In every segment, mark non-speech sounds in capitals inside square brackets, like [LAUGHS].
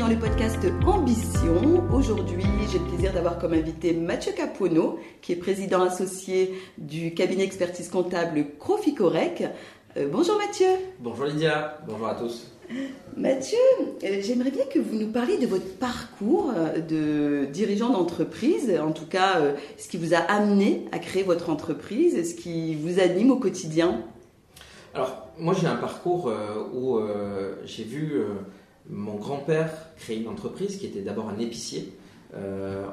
dans le podcast Ambition. Aujourd'hui, j'ai le plaisir d'avoir comme invité Mathieu Capuono, qui est président associé du cabinet expertise comptable Croficorec. Euh, bonjour Mathieu. Bonjour Lydia, bonjour à tous. Mathieu, euh, j'aimerais bien que vous nous parliez de votre parcours euh, de dirigeant d'entreprise, en tout cas ce qui vous a amené à créer votre entreprise, ce qui vous anime au quotidien. Alors, moi j'ai un parcours où j'ai vu mon grand-père créer une entreprise qui était d'abord un épicier.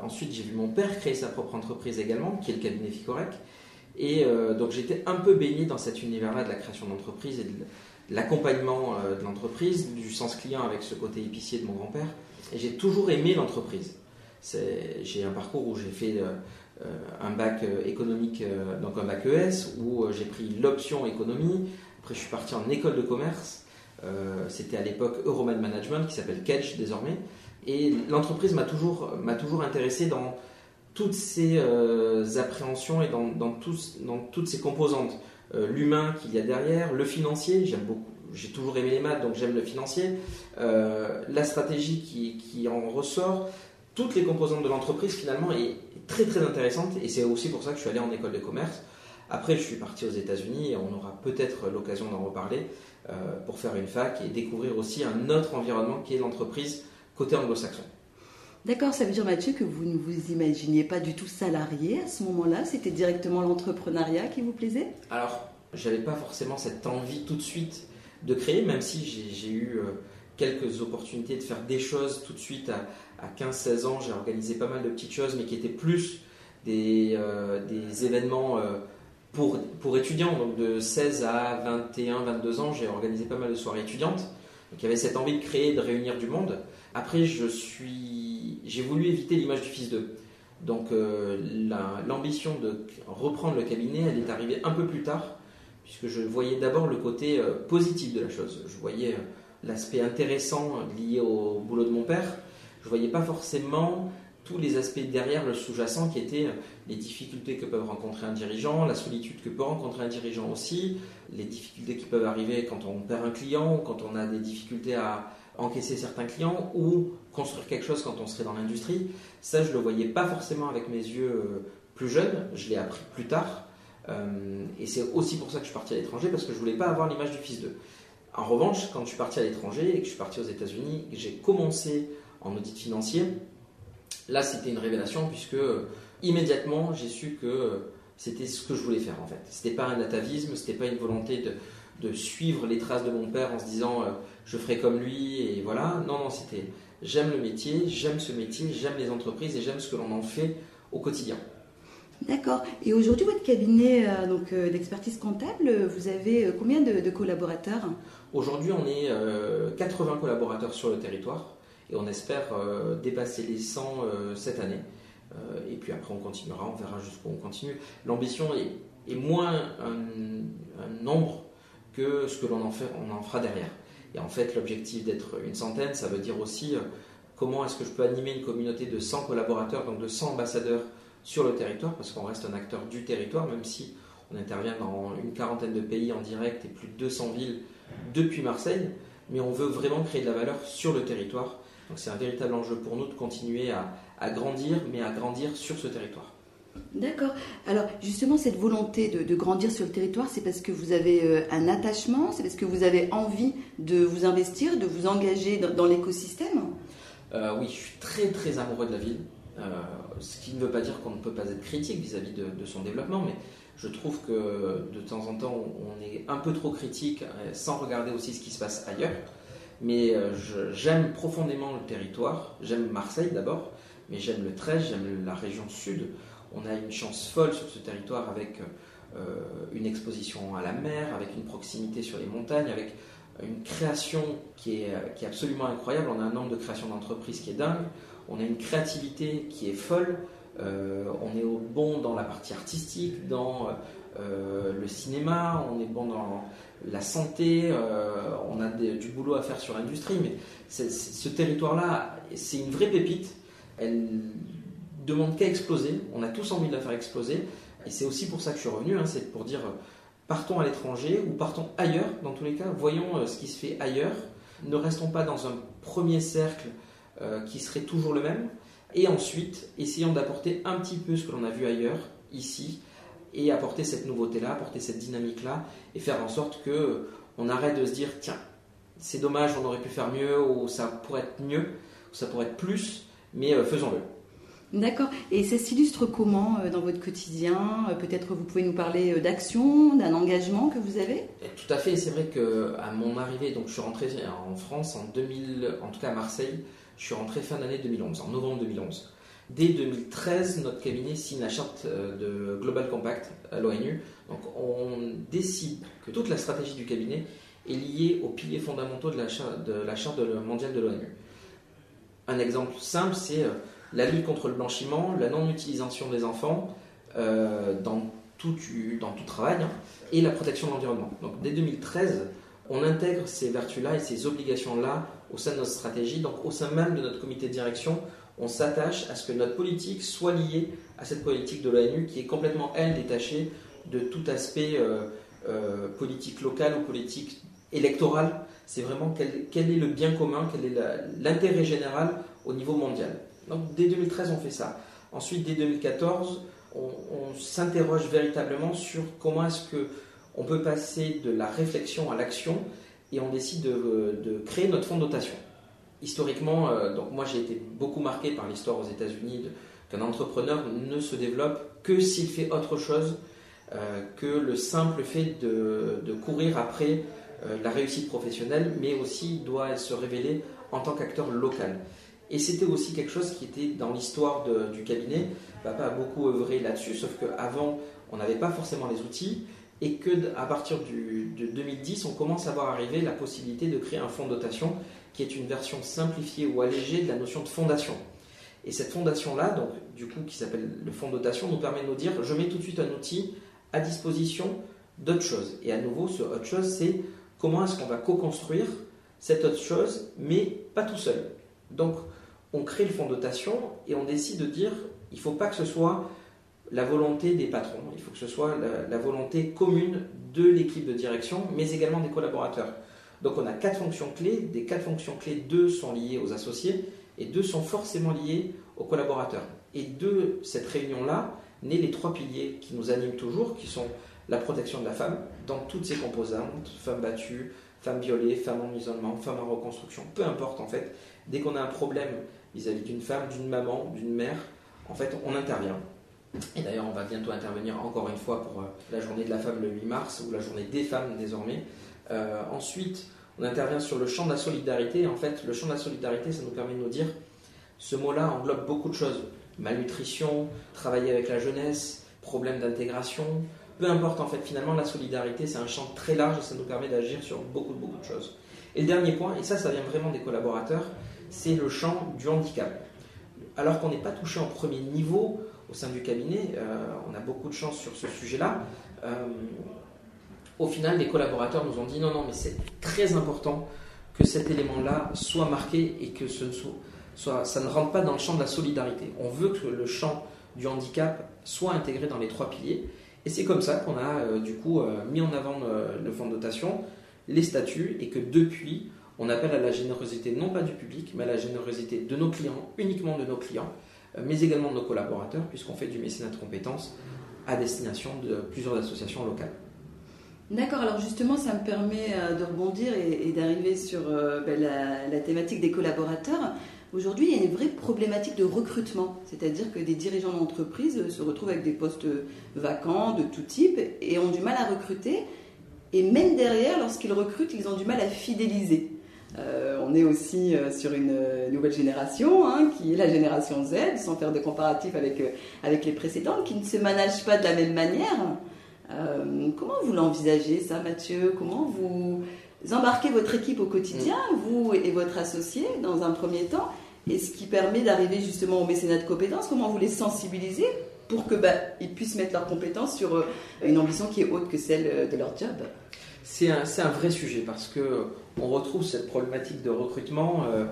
ensuite, j'ai vu mon père créer sa propre entreprise également, qui est le cabinet Ficorec. Et euh, donc j'étais un peu baigné dans cet univers-là de la création d'entreprise et de l'accompagnement euh, de l'entreprise, du sens client avec ce côté épicier de mon grand-père. Et j'ai toujours aimé l'entreprise. J'ai un parcours où j'ai fait euh, un bac économique, donc un bac ES, où j'ai pris l'option économie. Après, je suis parti en école de commerce. C'était à l'époque Euroman Management, qui s'appelle Kedge désormais. Et l'entreprise m'a toujours, toujours intéressé dans toutes ces euh, appréhensions et dans, dans, dans, toutes ces composantes. Euh, l'humain qu'il y a derrière, le financier, j'aime beaucoup, j'ai toujours aimé les maths, donc j'aime le financier, euh, la stratégie qui, qui, en ressort, toutes les composantes de l'entreprise finalement est très très intéressante et c'est aussi pour ça que je suis allé en école de commerce. Après, je suis parti aux États-Unis et on aura peut-être l'occasion d'en reparler pour faire une fac et découvrir aussi un autre environnement qui est l'entreprise côté anglo-saxon. D'accord, ça veut dire Mathieu que vous ne vous imaginiez pas du tout salarié à ce moment-là? C'était directement l'entrepreneuriat qui vous plaisait? Alors, j'avais pas forcément cette envie tout de suite de créer, même si j'ai eu euh, quelques opportunités de faire des choses tout de suite à, 15-16 ans. J'ai organisé pas mal de petites choses, mais qui étaient plus des, euh, des événements euh, pour, pour étudiants. Donc de 16 à 21, 22 ans, j'ai organisé pas mal de soirées étudiantes. Donc il y avait cette envie de créer, de réunir du monde. Après, je suis j'ai voulu éviter l'image du fils d'eux. Donc euh, l'ambition de reprendre le cabinet, elle est arrivée un peu plus tard, puisque je voyais d'abord le côté euh, positif de la chose. Je voyais euh, l'aspect intéressant lié au boulot de mon père. Je voyais pas forcément tous les aspects derrière le sous-jacent qui étaient les difficultés que peuvent rencontrer un dirigeant, la solitude que peut rencontrer un dirigeant aussi, les difficultés qui peuvent arriver quand on perd un client quand on a des difficultés à, encaisser certains clients ou construire quelque chose quand on serait dans l'industrie. Ça, je ne le voyais pas forcément avec mes yeux euh, plus jeunes, je l'ai appris plus tard. Euh, et c'est aussi pour ça que je suis parti à l'étranger, parce que je voulais pas avoir l'image du fils d'eux. En revanche, quand je suis parti à l'étranger et que je suis parti aux États-Unis, j'ai commencé en audit financier, là c'était une révélation, puisque euh, immédiatement j'ai su que c'était ce que je voulais faire en fait. C'était pas un atavisme, c'était pas une volonté de, de suivre les traces de mon père en se disant euh, je ferai comme lui et voilà. Non, non, c'était j'aime le métier, j'aime ce métier, j'aime les entreprises et j'aime ce que l'on en fait au quotidien. D'accord. Et aujourd'hui, votre cabinet euh, donc euh, d'expertise comptable, vous avez combien de, collaborateurs? Aujourd'hui, on est 80 collaborateurs sur le territoire et on espère dépasser les 100 cette année. et puis après, on continuera, on verra jusqu'où on continue. L'ambition est, moins un, nombre que ce que l'on en, en fera derrière. Et en fait, l'objectif d'être une centaine, ça veut dire aussi euh, comment est-ce que je peux animer une communauté de 100 collaborateurs, donc de 100 ambassadeurs sur le territoire, parce qu'on reste un acteur du territoire, même si on intervient dans une quarantaine de pays en direct et plus de 200 villes depuis Marseille, mais on veut vraiment créer de la valeur sur le territoire. Donc c'est un véritable enjeu pour nous de continuer à grandir, mais à grandir sur ce territoire. D'accord. Alors justement, cette volonté de, grandir sur le territoire, c'est parce que vous avez euh, un attachement, c'est parce que vous avez envie de vous investir, de vous engager dans, l'écosystème? Euh, Oui, je suis très très amoureux de la ville. Euh, ce qui ne veut pas dire qu'on ne peut pas être critique vis-à-vis de, de, son développement, mais je trouve que de temps en temps, on est un peu trop critique sans regarder aussi ce qui se passe ailleurs. Mais j'aime profondément le territoire, j'aime Marseille d'abord, mais j'aime le Trèche, j'aime la région sud on a une chance folle sur ce territoire avec euh, une exposition à la mer, avec une proximité sur les montagnes, avec une création qui est, absolument incroyable. On a un nombre de créations d'entreprises qui est dingue. On a une créativité qui est folle. Euh, on est bon dans la partie artistique, dans euh, le cinéma, on est bon dans la santé, on a du boulot à faire sur l'industrie, mais ce territoire-là, c'est une vraie pépite. Elle demande qu'à exploser. On a tous envie de la faire exploser. Et c'est aussi pour ça que je suis revenu. Hein, c'est pour dire euh, partons à l'étranger ou partons ailleurs. Dans tous les cas, voyons euh, ce qui se fait ailleurs. Ne restons pas dans un premier cercle qui serait toujours le même. Et ensuite, essayons d'apporter un petit peu ce que l'on a vu ailleurs, ici, et apporter cette nouveauté-là, apporter cette dynamique-là, et faire en sorte que on arrête de se dire tiens, c'est dommage, on aurait pu faire mieux, ou ça pourrait être mieux, ou ça pourrait être plus, mais euh, faisons-le. D'accord. Et ça s'illustre comment euh, dans votre quotidien? Euh, Peut-être vous pouvez nous parler d'action, d'un engagement que vous avez? Tout à fait. C'est vrai que à mon arrivée, donc je suis rentré en France en 2000, en tout cas à Marseille, je suis rentré fin d'année 2011, en novembre 2011. Dès 2013, notre cabinet signe la charte de Global Compact à l'ONU. Donc on décide que toute la stratégie du cabinet est liée aux piliers fondamentaux de la, charte, mondiale de l'ONU. Un exemple simple, c'est euh, la lutte contre le blanchiment, la non-utilisation des enfants euh, dans, tout, dans tout travail hein, et la protection de l'environnement. Donc dès 2013, on intègre ces vertus-là et ces obligations-là au sein de notre stratégie. Donc au sein même de notre comité de direction, on s'attache à ce que notre politique soit liée à cette politique de l'ONU qui est complètement, elle, détachée de tout aspect euh, politique local ou politique électoral c'est vraiment quel, est le bien commun, quel est l'intérêt général au niveau mondial. Donc dès 2013, on fait ça. Ensuite, dès 2014, on, s'interroge véritablement sur comment est-ce que on peut passer de la réflexion à l'action et on décide de, créer notre fonds de dotation. Historiquement, euh, donc moi j'ai été beaucoup marqué par l'histoire aux États-Unis qu'un entrepreneur ne se développe que s'il fait autre chose euh, que le simple fait de, courir après euh, la réussite professionnelle, mais aussi doit se révéler en tant qu'acteur local. Et c'était aussi quelque chose qui était dans l'histoire du cabinet. Papa a beaucoup œuvré là-dessus, sauf qu'avant, on n'avait pas forcément les outils et que à partir de 2010, on commence à voir arriver la possibilité de créer un fonds de dotation qui est une version simplifiée ou allégée de la notion de fondation. Et cette fondation-là, donc du coup, qui s'appelle le fonds de dotation, nous permet de nous dire je mets tout de suite un outil à disposition d'autre chose. Et à nouveau, ce autre chose, c'est comment est-ce qu'on va co-construire cette autre chose, mais pas tout seul. Donc, on crée le fonds de dotation et on décide de dire il ne faut pas que ce soit la volonté des patrons, il faut que ce soit la, volonté commune de l'équipe de direction, mais également des collaborateurs. Donc, on a quatre fonctions clés. Des quatre fonctions clés, deux sont liées aux associés et deux sont forcément liées aux collaborateurs. Et de cette réunion-là, naissent les trois piliers qui nous animent toujours, qui sont la protection de la femme dans toutes ses composantes, femmes battues, femmes violées, femmes en isolement, femmes en reconstruction, peu importe en fait. Dès qu'on a un problème vis-à-vis d'une femme, d'une maman, d'une mère, en fait, on intervient. Et d'ailleurs, on va bientôt intervenir encore une fois pour euh, la journée de la femme le 8 mars, ou la journée des femmes désormais. Euh, ensuite, on intervient sur le champ de la solidarité. En fait, le champ de la solidarité, ça nous permet de nous dire, ce mot-là englobe beaucoup de choses. Malnutrition, travailler avec la jeunesse, problème d'intégration, peu importe en fait, finalement la solidarité c'est un champ très large et ça nous permet d'agir sur beaucoup beaucoup de choses. Et le dernier point, et ça ça vient vraiment des collaborateurs, c'est le champ du handicap. Alors qu'on n'est pas touché en premier niveau au sein du cabinet, euh, on a beaucoup de chance sur ce sujet-là. Euh, au final, les collaborateurs nous ont dit non, non, mais c'est très important que cet élément-là soit marqué et que ce ne soit, ça ne rentre pas dans le champ de la solidarité. On veut que le champ du handicap soit intégré dans les trois piliers. Et c'est comme ça qu'on a euh, du coup euh, mis en avant euh, le fonds de dotation, les statuts, et que depuis, on appelle à la générosité non pas du public, mais à la générosité de nos clients, uniquement de nos clients, mais également de nos collaborateurs, puisqu'on fait du mécénat de compétences à destination de plusieurs associations locales. D'accord, alors justement, ça me permet de rebondir et, d'arriver sur ben, la, thématique des collaborateurs. Aujourd'hui, il y a une vraie problématique de recrutement, c'est-à-dire que des dirigeants d'entreprise se retrouvent avec des postes vacants de tout type et ont du mal à recruter. Et même derrière, lorsqu'ils recrutent, ils ont du mal à fidéliser. Euh, on est aussi euh, sur une nouvelle génération, hein, qui est la génération Z, sans faire de comparatif avec, euh, avec les précédentes, qui ne se managent pas de la même manière. Comment vous l'envisagez, ça, Mathieu? Comment vous embarquez votre équipe au quotidien, mm. vous et votre associé, dans un premier temps, et ce qui permet d'arriver justement au mécénat de compétences, comment vous les sensibilisez pour que bah, ils puissent mettre leurs compétences sur euh, une ambition qui est haute que celle euh, de leur job? C'est un, un, vrai sujet parce que on retrouve cette problématique de recrutement euh,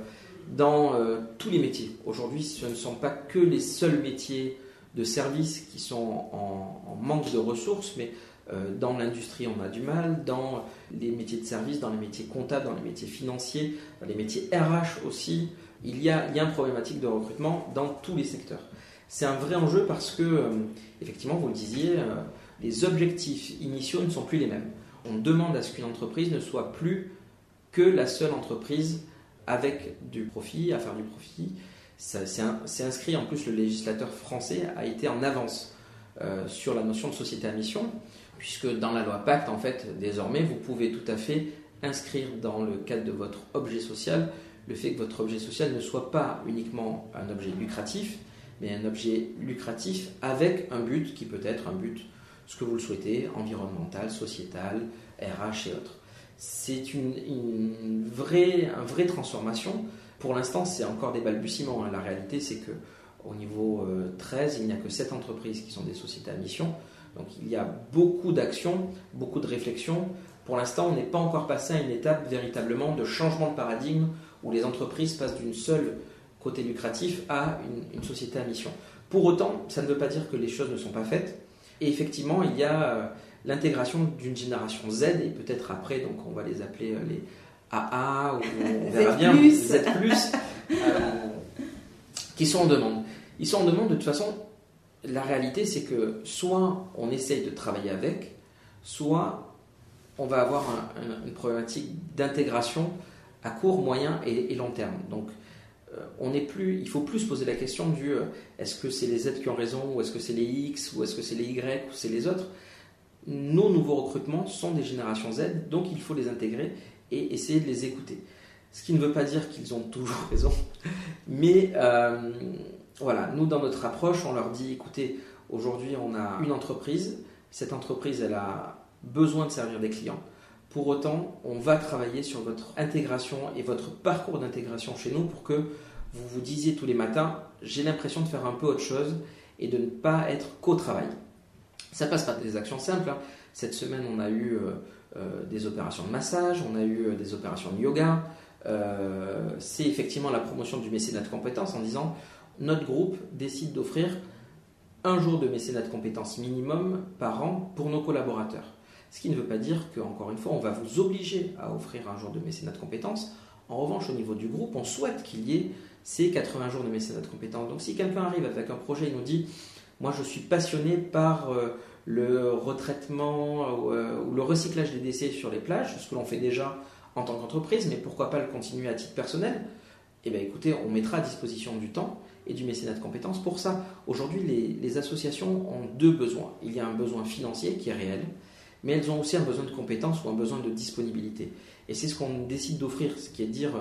dans tous les métiers. Aujourd'hui, ce ne sont pas que les seuls métiers de service qui sont en, manque de ressources, mais euh, dans l'industrie, on a du mal. Dans les métiers de service, dans les métiers comptables, dans les métiers financiers, dans les métiers RH aussi, il y a, il y a une problématique de recrutement dans tous les secteurs. C'est un vrai enjeu parce que, euh, effectivement, vous le disiez, euh, les objectifs initiaux ne sont plus les mêmes. On demande à ce qu'une entreprise ne soit plus que la seule entreprise avec du profit, à faire du profit. C'est inscrit, en plus, le législateur français a été en avance euh, sur la notion de société à mission, puisque dans la loi Pacte, en fait, désormais, vous pouvez tout à fait inscrire dans le cadre de votre objet social le fait que votre objet social ne soit pas uniquement un objet lucratif, mais un objet lucratif avec un but qui peut être un but, ce que vous le souhaitez, environnemental, sociétal, RH et autres. C'est une, vraie, vraie transformation. Pour l'instant, c'est encore des balbutiements. Hein. La réalité, c'est que au niveau 13, euh, il n'y a que 7 entreprises qui sont des sociétés à mission. Donc il y a beaucoup d'actions, beaucoup de réflexions. Pour l'instant, on n'est pas encore passé à une étape véritablement de changement de paradigme où les entreprises passent d'une seule côté lucratif à une, société à mission. Pour autant, ça ne veut pas dire que les choses ne sont pas faites. Et effectivement, il y a euh, l'intégration d'une génération Z, et peut-être après, donc on va les appeler euh, les AA, ou [LAUGHS] on verra bien, Z, euh, qui sont en demande. Ils sont en demande de toute façon. La réalité, c'est que soit on essaye de travailler avec, soit on va avoir une problématique d'intégration à court, moyen et, et long terme. Donc, euh, on n'est plus, il faut plus se poser la question du euh, est-ce que c'est les Z qui ont raison, ou est-ce que c'est les X, ou est-ce que c'est les Y, ou c'est les autres. Nos nouveaux recrutements sont des générations Z, donc il faut les intégrer et essayer de les écouter. Ce qui ne veut pas dire qu'ils ont [LAUGHS] toujours raison, mais euh, voilà, nous dans notre approche, on leur dit écoutez, aujourd'hui on a une entreprise, cette entreprise elle a besoin de servir des clients. Pour autant, on va travailler sur votre intégration et votre parcours d'intégration chez nous pour que vous vous disiez tous les matins, j'ai l'impression de faire un peu autre chose et de ne pas être qu'au travail. Ça passe par des actions simples. Hein. Cette semaine, on a eu euh, des opérations de massage, on a eu euh, des opérations de yoga. c'est effectivement la promotion du mécénat de compétences en disant notre groupe décide d'offrir un jour de mécénat de compétences minimum par an pour nos collaborateurs. Ce qui ne veut pas dire qu'encore une fois, on va vous obliger à offrir un jour de mécénat de compétences. En revanche, au niveau du groupe, on souhaite qu'il y ait ces 80 jours de mécénat de compétences. Donc si quelqu'un arrive avec un projet et nous dit, moi je suis passionné par euh, le retraitement euh, ou le recyclage des décès sur les plages, ce que l'on fait déjà en tant qu'entreprise, mais pourquoi pas le continuer à titre personnel? Eh bien écoutez, on mettra à disposition du temps et du mécénat de compétences pour ça. Aujourd'hui, les associations ont deux besoins. Il y a un besoin financier qui est réel, mais elles ont aussi un besoin de compétences ou un besoin de disponibilité. Et c'est ce qu'on décide d'offrir, ce qui est de dire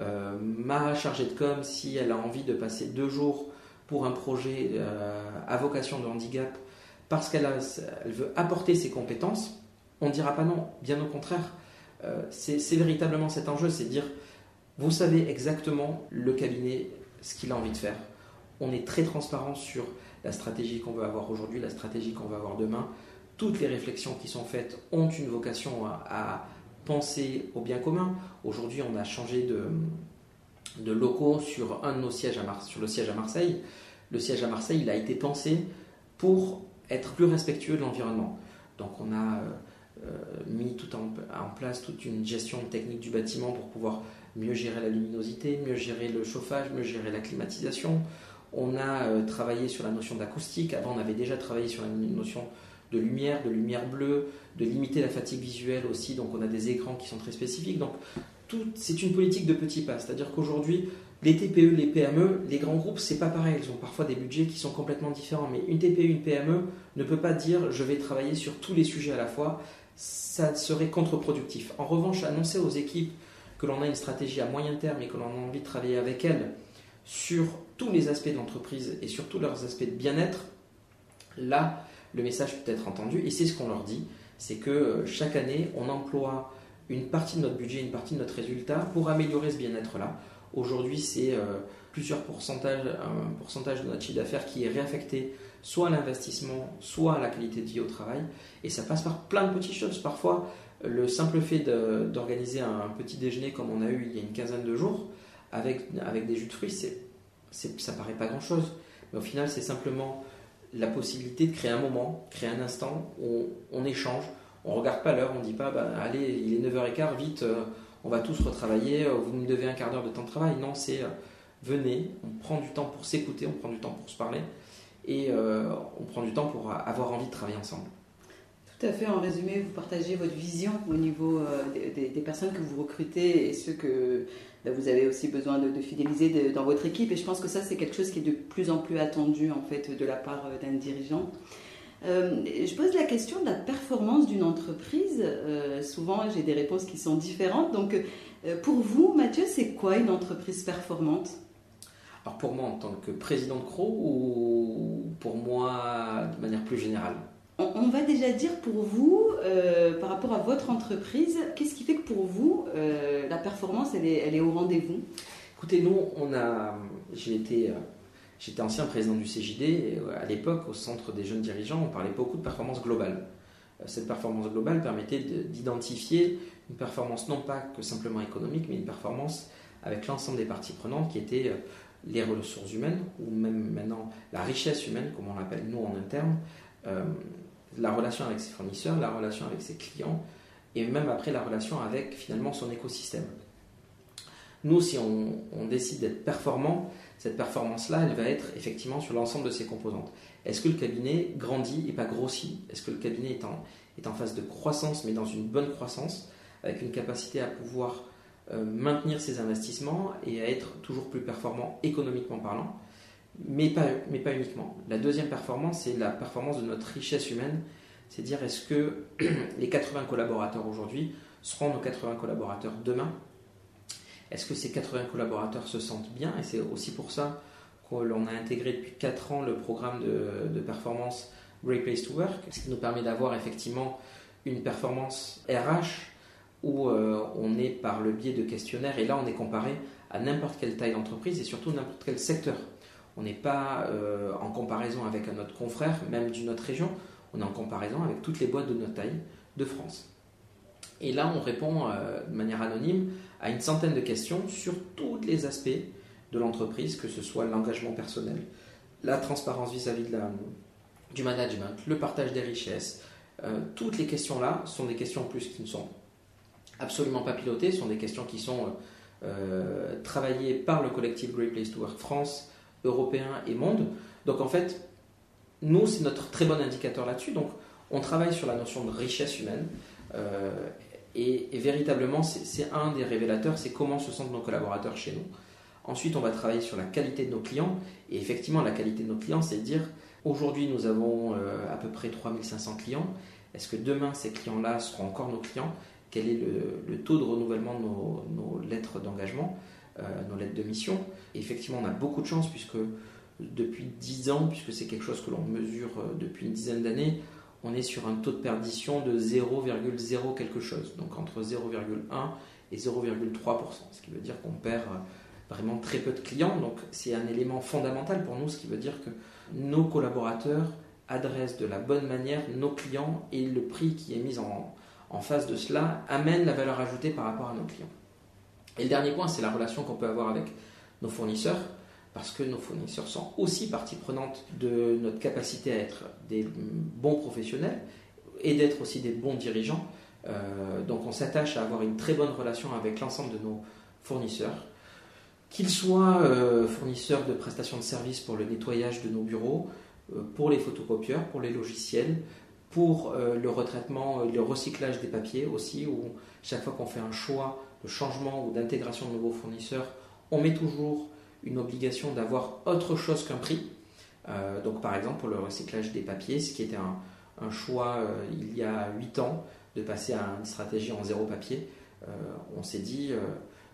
euh, ma chargée de com, si elle a envie de passer deux jours pour un projet euh, à vocation de handicap, parce qu'elle elle veut apporter ses compétences, on ne dira pas non, bien au contraire. Euh, c'est véritablement cet enjeu, c'est dire, vous savez exactement le cabinet, ce qu'il a envie de faire. On est très transparent sur la stratégie qu'on veut avoir aujourd'hui, la stratégie qu'on va avoir demain toutes les réflexions qui sont faites ont une vocation à, penser au bien commun. Aujourd'hui, on a changé de, de, locaux sur un de nos sièges à sur le siège à Marseille. Le siège à Marseille, il a été pensé pour être plus respectueux de l'environnement. Donc, on a euh, mis tout en, en, place toute une gestion technique du bâtiment pour pouvoir mieux gérer la luminosité, mieux gérer le chauffage, mieux gérer la climatisation. On a euh, travaillé sur la notion d'acoustique. Avant, on avait déjà travaillé sur la notion de lumière, de lumière bleue, de limiter la fatigue visuelle aussi. Donc on a des écrans qui sont très spécifiques. Donc c'est une politique de petits pas. C'est-à-dire qu'aujourd'hui, les TPE, les PME, les grands groupes, c'est pas pareil. Ils ont parfois des budgets qui sont complètement différents. Mais une TPE, une PME ne peut pas dire je vais travailler sur tous les sujets à la fois. Ça serait contre-productif. En revanche, annoncer aux équipes que l'on a une stratégie à moyen terme et que l'on a envie de travailler avec elles sur tous les aspects de l'entreprise et sur tous leurs aspects de bien-être, là, le message peut être entendu. Et c'est ce qu'on leur dit, c'est que euh, chaque année, on emploie une partie de notre budget, une partie de notre résultat pour améliorer ce bien-être-là. Aujourd'hui, c'est euh, plusieurs pourcentages, un pourcentage de notre chiffre d'affaires qui est réaffecté soit à l'investissement, soit à la qualité de vie au travail. Et ça passe par plein de petites choses. Parfois, le simple fait d'organiser un petit déjeuner comme on a eu il y a une quinzaine de jours, avec, avec des jus de fruits, c'est, ça paraît pas grand-chose. Mais au final, c'est simplement la possibilité de créer un moment, créer un instant où on, échange. On regarde pas l'heure, on dit pas bah, allez, il est 9h15, vite, euh, on va tous retravailler, euh, vous me devez un quart d'heure de temps de travail. Non, c'est venez, on prend du temps pour s'écouter, on prend du temps pour se parler et on prend du temps pour avoir envie de travailler ensemble. Tout à fait. En résumé, vous partagez votre vision au niveau des, personnes que vous recrutez et ceux que bah, vous avez aussi besoin de, fidéliser dans votre équipe. Et je pense que ça, c'est quelque chose qui est de plus en plus attendu en fait de la part d'un dirigeant. Euh, je pose la question de la performance d'une entreprise. Euh, souvent, j'ai des réponses qui sont différentes. Donc, euh, pour vous, Mathieu, c'est quoi une entreprise performante? Alors, pour moi, en tant que président de CRO ou pour moi de manière plus générale? On, va déjà dire pour vous, par rapport à votre entreprise, qu'est-ce qui fait que pour vous, la performance, elle est, elle est au rendez-vous? Écoutez, nous, on a, j'ai été J'étais ancien président du CJD euh, à l'époque, au centre des jeunes dirigeants, on parlait beaucoup de performance globale. Euh, cette performance globale permettait d'identifier une performance non pas que simplement économique, mais une performance avec l'ensemble des parties prenantes qui étaient euh, les ressources humaines, ou même maintenant la richesse humaine, comme on l'appelle nous en interne, la relation avec ses fournisseurs, la relation avec ses clients, et même après la relation avec finalement son écosystème. Nous, si on décide d'être performant, cette performance-là, elle va être effectivement sur l'ensemble de ses composantes. Est-ce que le cabinet grandit et pas grossit? Est-ce que le cabinet est en, phase de croissance, mais dans une bonne croissance, avec une capacité à pouvoir euh, maintenir ses investissements et à être toujours plus performant économiquement parlant, mais pas, mais pas uniquement. La deuxième performance, c'est la performance de notre richesse humaine, c'est dire est-ce que [CLEARS THROAT] les 80 collaborateurs aujourd'hui seront nos 80 collaborateurs demain? Est-ce que ces 80 collaborateurs se sentent bien Et c'est aussi pour ça qu'on a intégré depuis 4 ans le programme de, performance Great Place to Work, ce qui nous permet d'avoir effectivement une performance RH où euh, on est par le biais de questionnaires et là on est comparé à n'importe quelle taille d'entreprise et surtout n'importe quel secteur. On n'est pas euh, en comparaison avec un autre confrère, même d'une autre région, on est en comparaison avec toutes les boîtes de notre taille de France. Et là, on répond euh, de manière anonyme à une centaine de questions sur tous les aspects de l'entreprise, que ce soit l'engagement personnel, la transparence vis-à-vis du management, le partage des richesses. Euh, toutes les questions-là sont des questions en plus qui ne sont absolument pas pilotées, sont des questions qui sont euh, travaillées par le collectif Great Place to Work France, européen et monde. Donc en fait, nous, c'est notre très bon indicateur là-dessus. Donc on travaille sur la notion de richesse humaine. Euh, et, véritablement, c'est un des révélateurs, c'est comment se sentent nos collaborateurs chez nous. Ensuite, on va travailler sur la qualité de nos clients. Et effectivement, la qualité de nos clients, c'est de dire, aujourd'hui, nous avons euh, à peu près 3500 clients. Est-ce que demain, ces clients-là seront encore nos clients? Quel est le, taux de renouvellement de nos, lettres d'engagement, euh, nos lettres de mission? Et Effectivement, on a beaucoup de chance puisque depuis 10 ans, puisque c'est quelque chose que l'on mesure depuis une dizaine d'années, on est sur un taux de perdition de 0,0 quelque chose, donc entre 0,1 et 0,3%, ce qui veut dire qu'on perd vraiment très peu de clients. Donc c'est un élément fondamental pour nous, ce qui veut dire que nos collaborateurs adressent de la bonne manière nos clients et le prix qui est mis en, en face de cela amène la valeur ajoutée par rapport à nos clients. Et le dernier point, c'est la relation qu'on peut avoir avec nos fournisseurs parce que nos fournisseurs sont aussi partie prenante de notre capacité à être des bons professionnels et d'être aussi des bons dirigeants. Euh, donc on s'attache à avoir une très bonne relation avec l'ensemble de nos fournisseurs, qu'ils soient euh, fournisseurs de prestations de services pour le nettoyage de nos bureaux, euh, pour les photocopieurs, pour les logiciels, pour le retraitement, le recyclage des papiers aussi, où chaque fois qu'on fait un choix de changement ou d'intégration de nouveaux fournisseurs, on met toujours une obligation d'avoir autre chose qu'un prix. Euh, donc par exemple pour le recyclage des papiers, ce qui était un, choix euh, il y a 8 ans de passer à une stratégie en zéro papier, euh, on s'est dit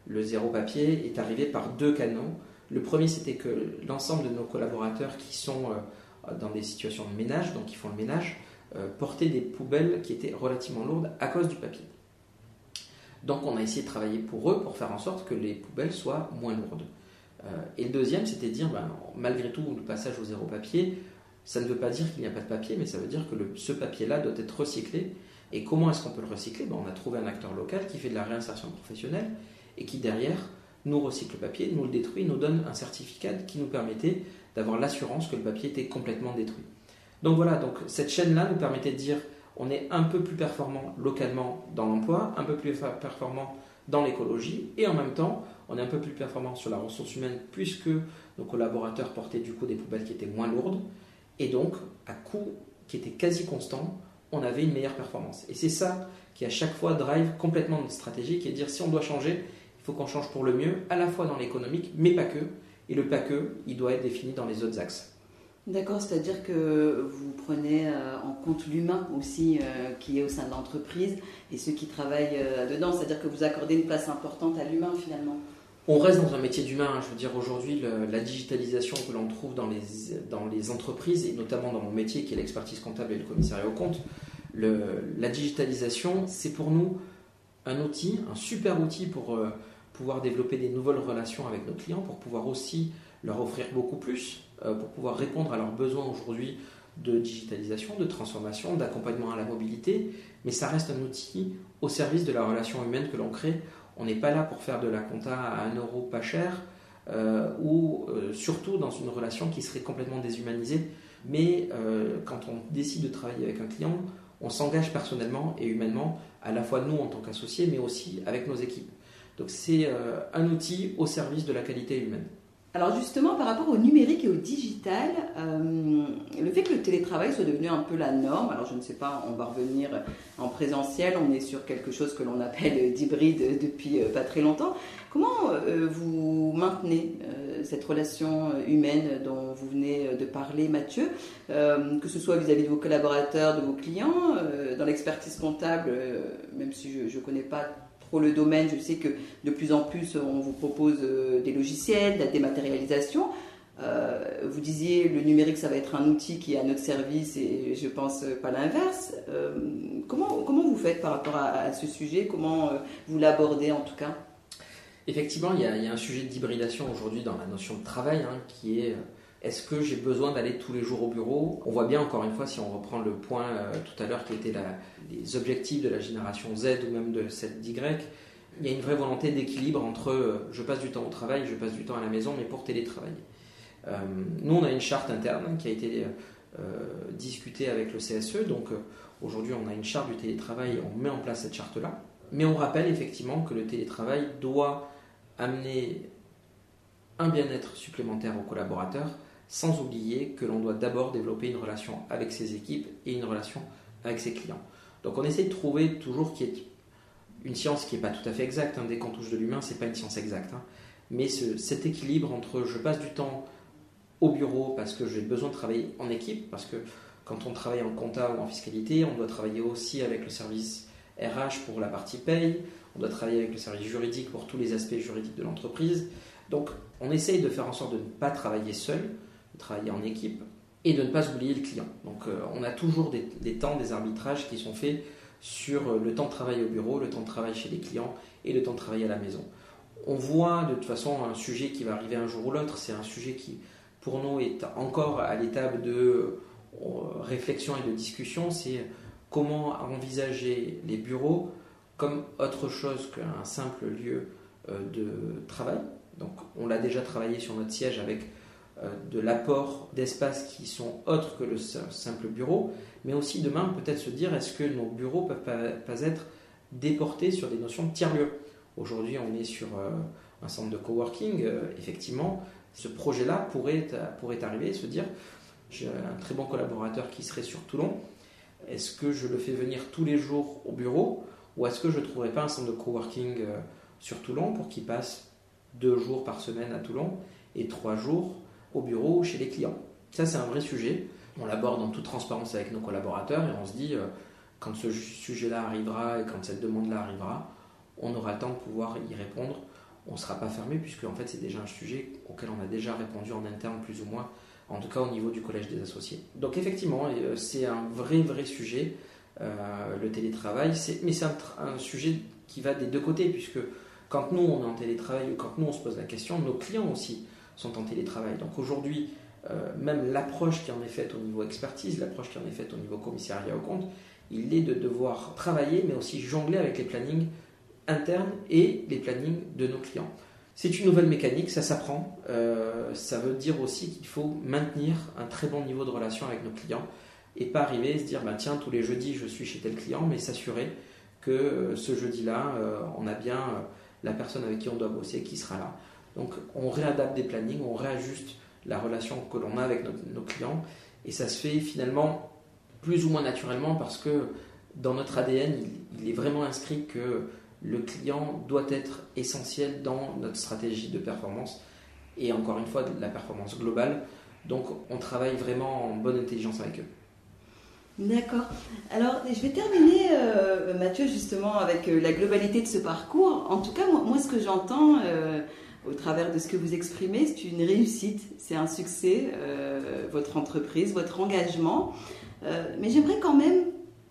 le zéro papier est arrivé par deux canaux. Le premier c'était que l'ensemble de nos collaborateurs qui sont dans des situations de ménage, donc qui font le ménage, portaient des poubelles qui étaient relativement lourdes à cause du papier. Donc on a essayé de travailler pour eux pour faire en sorte que les poubelles soient moins lourdes. Euh, et le deuxième, c'était de dire, ben, malgré tout, le passage au zéro papier, ça ne veut pas dire qu'il n'y a pas de papier, mais ça veut dire que ce papier-là doit être recyclé. Et comment est-ce qu'on peut le recycler? Ben, On a trouvé un acteur local qui fait de la réinsertion professionnelle et qui, derrière, nous recycle le papier, nous le détruit, nous donne un certificat qui nous permettait d'avoir l'assurance que le papier était complètement détruit. Donc voilà, donc cette chaîne-là nous permettait de dire on est un peu plus performant localement dans l'emploi, un peu plus performant dans l'écologie et en même temps, on est un peu plus performant sur la ressource humaine puisque nos collaborateurs portaient du coup des poubelles qui étaient moins lourdes et donc à coût qui était quasi constant, on avait une meilleure performance. Et c'est ça qui à chaque fois drive complètement notre stratégie, qui est de dire si on doit changer, il faut qu'on change pour le mieux, à la fois dans l'économique, mais pas que. Et le pas que, il doit être défini dans les autres axes. D'accord, c'est-à-dire que vous prenez euh, en compte l'humain aussi euh, qui est au sein de l'entreprise et ceux qui travaillent euh, dedans, c'est-à-dire que vous accordez une place importante à l'humain finalement. On reste dans un métier d'humain, hein. je veux dire aujourd'hui la digitalisation que l'on trouve dans les, entreprises et notamment dans mon métier qui est l'expertise comptable et le commissariat au compte, le, la digitalisation c'est pour nous un outil, un super outil pour pouvoir développer des nouvelles relations avec nos clients, pour pouvoir aussi leur offrir beaucoup plus, euh, pour pouvoir répondre à leurs besoins aujourd'hui de digitalisation, de transformation, d'accompagnement à la mobilité, mais ça reste un outil au service de la relation humaine que l'on crée. On n'est pas là pour faire de la compta à un euro pas cher, euh, ou euh, surtout dans une relation qui serait complètement déshumanisée. Mais quand on décide de travailler avec un client, on s'engage personnellement et humainement, à la fois nous en tant qu'associés, mais aussi avec nos équipes. Donc c'est un outil au service de la qualité humaine. Alors justement, par rapport au numérique et au digital, euh, le fait que le télétravail soit devenu un peu la norme, alors je ne sais pas, on va revenir en présentiel, on est sur quelque chose que l'on appelle [LAUGHS] d'hybride depuis euh, pas très longtemps. Comment euh, vous maintenez cette relation humaine dont vous venez de parler, Mathieu, que ce soit vis-à-vis de vos collaborateurs, de vos clients, dans l'expertise comptable, même si je ne connais pas pour le domaine. Je sais que de plus en plus, on vous propose euh, des logiciels, de la dématérialisation. Euh, vous disiez le numérique, ça va être un outil qui est à notre service et je pense pas l'inverse. Euh, comment, comment vous faites par rapport à, ce sujet? Comment vous l'abordez en tout cas? Effectivement, il y, a, un sujet d'hybridation aujourd'hui dans la notion de travail hein, qui est est-ce que j'ai besoin d'aller tous les jours au bureau? On voit bien, encore une fois, si on reprend le point euh, tout à l'heure qui était les objectifs de la génération Z ou même de cette Y, il y a une vraie volonté d'équilibre entre euh, je passe du temps au travail, je passe du temps à la maison, mais pour télétravailler. Euh, nous, on a une charte interne qui a été discutée avec le CSE, donc aujourd'hui on a une charte du télétravail et on met en place cette charte-là. Mais on rappelle effectivement que le télétravail doit amener un bien-être supplémentaire aux collaborateurs, sans oublier que l'on doit d'abord développer une relation avec ses équipes et une relation avec ses clients. Donc on essaie de trouver toujours qui est une science qui n'est pas tout à fait exacte. Hein. Dès qu'on touche de l'humain, c'est pas une science exacte. Hein. Mais cet équilibre entre je passe du temps au bureau parce que j'ai besoin de travailler en équipe, parce que quand on travaille en compta ou en fiscalité, on doit travailler aussi avec le service RH pour la partie paye, on doit travailler avec le service juridique pour tous les aspects juridiques de l'entreprise. Donc on essaye de faire en sorte de ne pas travailler seul, travailler en équipe et de ne pas oublier le client. Donc euh, on a toujours des, temps, des arbitrages qui sont faits sur euh, le temps de travail au bureau, le temps de travail chez les clients et le temps de travail à la maison. On voit de toute façon un sujet qui va arriver un jour ou l'autre, c'est un sujet qui pour nous est encore à l'étape de euh, réflexion et de discussion, c'est comment envisager les bureaux comme autre chose qu'un simple lieu de travail. Donc on l'a déjà travaillé sur notre siège avec de l'apport d'espaces qui sont autres que le simple bureau, mais aussi demain peut-être se dire est-ce que nos bureaux peuvent pas, être déportés sur des notions de tiers-lieux. Aujourd'hui, on est sur euh, un centre de coworking, euh, effectivement, ce projet-là pourrait, pourrait arriver et se dire j'ai un très bon collaborateur qui serait sur Toulon, est-ce que je le fais venir tous les jours au bureau ou est-ce que je ne trouverais pas un centre de coworking sur Toulon pour qu'il passe deux jours par semaine à Toulon et trois jours au bureau ou chez les clients. Ça, c'est un vrai sujet. On l'aborde en toute transparence avec nos collaborateurs et on se dit, euh, quand ce sujet-là arrivera et quand cette demande-là arrivera, on aura le temps de pouvoir y répondre. On ne sera pas fermé puisque en fait c'est déjà un sujet auquel on a déjà répondu en interne plus ou moins, en tout cas au niveau du collège des associés. Donc effectivement, euh, c'est un vrai vrai sujet, euh, le télétravail, mais c'est un, sujet qui va des deux côtés puisque quand nous on est en télétravail ou quand nous on se pose la question, nos clients aussi sont en télétravail. Donc aujourd'hui, euh, même l'approche qui en est faite au niveau expertise, l'approche qui en est faite au niveau commissariat au compte, il est de devoir travailler, mais aussi jongler avec les plannings internes et les plannings de nos clients. C'est une nouvelle mécanique, ça s'apprend. Euh, ça veut dire aussi qu'il faut maintenir un très bon niveau de relation avec nos clients et pas arriver à se dire bah, tiens, tous les jeudis je suis chez tel client, mais s'assurer que ce jeudi-là, on a bien la personne avec qui on doit bosser qui sera là. Donc on réadapte des plannings, on réajuste la relation que l'on a avec nos, clients et ça se fait finalement plus ou moins naturellement parce que dans notre ADN, il, est vraiment inscrit que le client doit être essentiel dans notre stratégie de performance et encore une fois de la performance globale. Donc on travaille vraiment en bonne intelligence avec eux. D'accord. Alors, je vais terminer, euh, Mathieu, justement, avec euh, la globalité de ce parcours. En tout cas, moi, ce que j'entends euh, au travers de ce que vous exprimez, c'est une réussite, c'est un succès, votre entreprise, votre engagement. mais j'aimerais quand même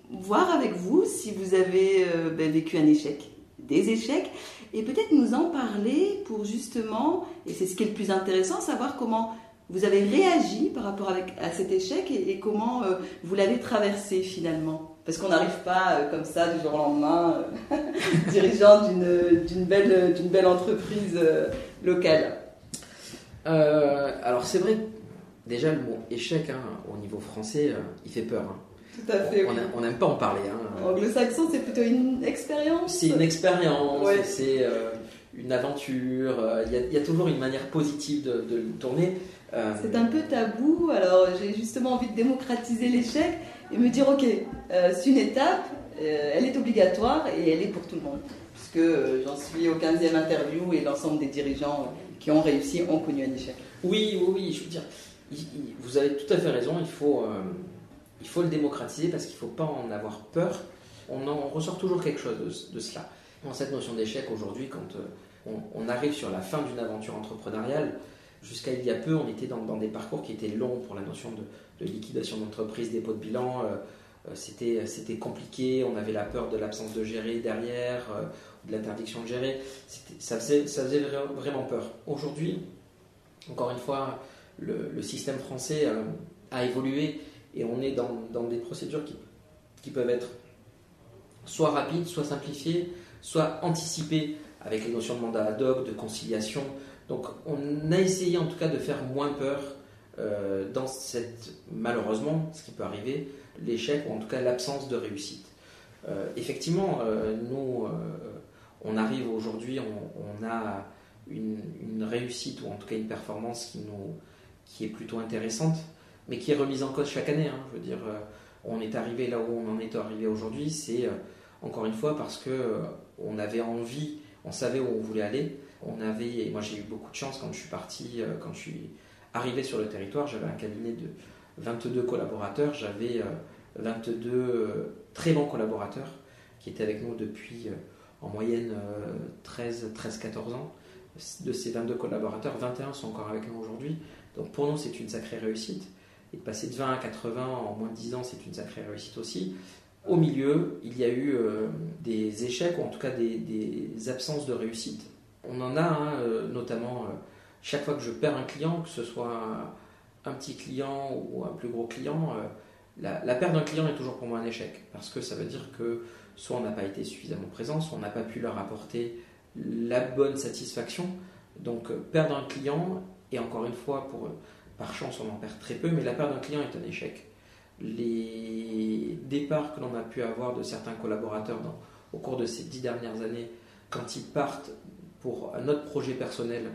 voir avec vous si vous avez ben, vécu un échec, des échecs, et peut-être nous en parler pour justement, et c'est ce qui est le plus intéressant, savoir comment vous avez réagi par rapport à cet échec et, comment euh, vous l'avez traversé finalement Parce qu'on n'arrive pas euh, comme ça du jour au lendemain, euh, [LAUGHS] dirigeant d'une belle, belle entreprise locale. alors c'est vrai, déjà le mot échec hein, au niveau français, il fait peur. Hein. Tout à fait. On n'aime pas en parler. Hein. Anglo-saxon, c'est plutôt une expérience. C'est une expérience, c'est une aventure. Il y, a toujours une manière positive de, de le tourner. Euh, c'est un peu tabou, alors j'ai justement envie de démocratiser l'échec et me dire ok, euh, c'est une étape, euh, elle est obligatoire et elle est pour tout le monde. Puisque j'en suis au 15e interview et l'ensemble des dirigeants qui ont réussi ont connu un échec. Oui, oui, oui, je veux dire, vous avez tout à fait raison, il faut, il faut le démocratiser parce qu'il ne faut pas en avoir peur. On en ressort toujours quelque chose de, cela. Dans cette notion d'échec aujourd'hui, quand on, arrive sur la fin d'une aventure entrepreneuriale, Jusqu'à il y a peu, on était dans, des parcours qui étaient longs pour la notion de, liquidation d'entreprise, dépôt de bilan. Euh, euh, c'était, compliqué, on avait la peur de l'absence de gérer derrière, euh, de l'interdiction de gérer. ça, faisait, vraiment peur. Aujourd'hui, encore une fois, le, système français a évolué et on est dans, dans des procédures qui, qui, peuvent être soit rapides, soit simplifiées, soit anticipées avec les notions de mandat ad hoc, de conciliation, donc on a essayé en tout cas de faire moins peur euh, dans cette, malheureusement, ce qui peut arriver, l'échec ou en tout cas l'absence de réussite. Euh, effectivement, euh, nous, on arrive aujourd'hui, on, a une, réussite ou en tout cas une performance qui, nous, est plutôt intéressante, mais qui est remise en cause chaque année. Hein. je veux dire, on est arrivé là où on en est arrivé aujourd'hui, c'est encore une fois parce que on avait envie, on savait où on voulait aller on avait, et moi j'ai eu beaucoup de chance quand je suis parti, euh, quand je suis arrivé sur le territoire, j'avais un cabinet de 22 collaborateurs, j'avais 22 euh, euh, très bons collaborateurs qui étaient avec nous depuis en moyenne 13-14 ans. De ces 22 collaborateurs, 21 sont encore avec nous aujourd'hui. Donc pour nous, c'est une sacrée réussite. Et de passer de 20 à 80 en moins de 10 ans, c'est une sacrée réussite aussi. Au milieu, il y a eu des échecs, ou en tout cas des absences de réussite on en a, hein, euh, notamment euh, chaque fois que je perds un client, que ce soit un petit client ou un plus gros client, euh, la, perte d'un client est toujours pour moi un échec. Parce que ça veut dire que soit on n'a pas été suffisamment présent, soit on n'a pas pu leur apporter la bonne satisfaction. Donc perdre un client, et encore une fois, pour, par chance on en perd très peu, mais la perte d'un client est un échec. Les départs que l'on a pu avoir de certains collaborateurs au cours de ces dix dernières années, quand ils partent pour notre projet personnel,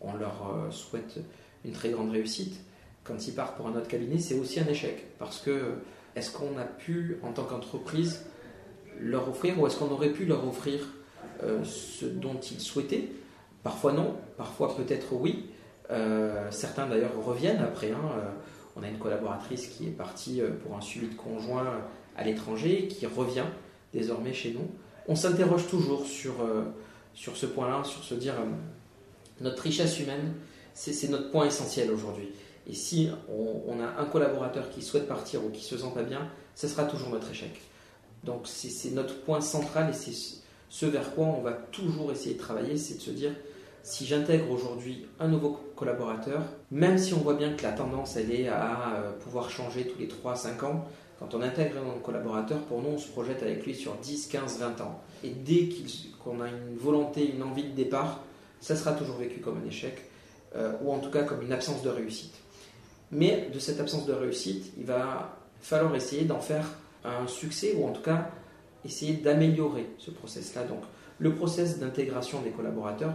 on leur euh, souhaite une très grande réussite. Quand ils partent pour un autre cabinet, c'est aussi un échec. Parce que est-ce qu'on a pu, en tant qu'entreprise, leur offrir ou est-ce qu'on aurait pu leur offrir euh, ce dont ils souhaitaient? Parfois non, parfois peut-être oui. Euh, certains d'ailleurs reviennent après. Hein. on a une collaboratrice qui est partie pour un suivi de conjoint à l'étranger, qui revient désormais chez nous. On s'interroge toujours sur sur ce point-là, sur se dire euh, notre richesse humaine, c'est notre point essentiel aujourd'hui. Et si on, a un collaborateur qui souhaite partir ou qui se sent pas bien, ce sera toujours notre échec. Donc c'est notre point central et c'est ce vers quoi on va toujours essayer de travailler, c'est de se dire si j'intègre aujourd'hui un nouveau collaborateur, même si on voit bien que la tendance elle est à euh, pouvoir changer tous les 3-5 ans, quand on intègre un collaborateur, pour nous on se projette avec lui sur 10, 15, 20 ans. Et dès qu'on a une volonté, une envie de départ, ça sera toujours vécu comme un échec, euh, ou en tout cas comme une absence de réussite. Mais de cette absence de réussite, il va falloir essayer d'en faire un succès, ou en tout cas essayer d'améliorer ce process-là. Donc le process d'intégration des collaborateurs,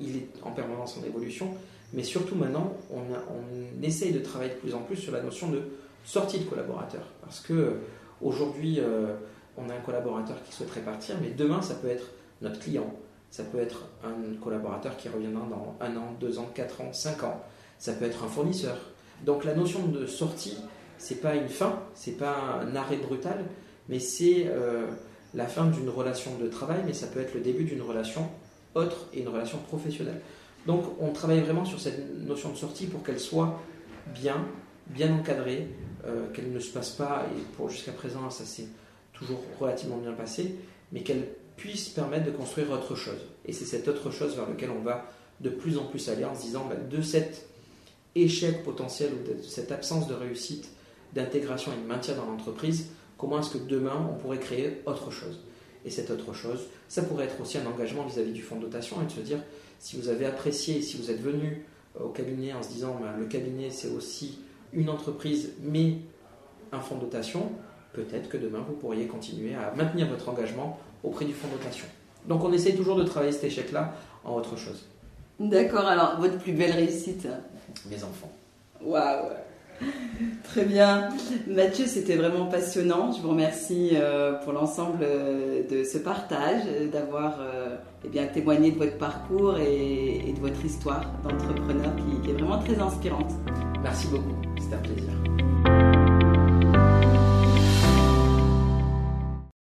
il est en permanence en évolution, mais surtout maintenant, on, on, essaye de travailler de plus en plus sur la notion de sortie de collaborateur. Parce que euh, aujourd'hui, euh, on a un collaborateur qui souhaiterait partir, mais demain, ça peut être notre client, ça peut être un collaborateur qui reviendra dans un an, deux ans, quatre ans, cinq ans, ça peut être un fournisseur. Donc la notion de sortie, c'est pas une fin, c'est pas un arrêt brutal, mais c'est euh, la fin d'une relation de travail, mais ça peut être le début d'une relation autre et une relation professionnelle. Donc on travaille vraiment sur cette notion de sortie pour qu'elle soit bien, bien encadrée, euh, qu'elle ne se passe pas, et pour jusqu'à présent ça s'est toujours relativement bien passé, mais qu'elle puisse permettre de construire autre chose. Et c'est cette autre chose vers laquelle on va de plus en plus aller en se disant bah, de cet échec potentiel ou de cette absence de réussite d'intégration et de maintien dans l'entreprise, comment est-ce que demain on pourrait créer autre chose? Et cette autre chose, ça pourrait être aussi un engagement vis-à-vis du fonds de dotation et de se dire si vous avez apprécié, si vous êtes venu euh, au cabinet en se disant ben, le cabinet c'est aussi une entreprise mais un fonds de dotation, peut-être que demain vous pourriez continuer à maintenir votre engagement auprès du fonds de dotation. Donc on essaye toujours de travailler cet échec-là en autre chose. D'accord, alors votre plus belle réussite Mes enfants. Waouh [LAUGHS] Très bien. Mathieu, c'était vraiment passionnant. Je vous remercie euh, pour l'ensemble euh, de ce partage, d'avoir euh, eh bien, témoigné de votre parcours et, de votre histoire d'entrepreneur qui, qui est vraiment très inspirante. Merci beaucoup, un plaisir.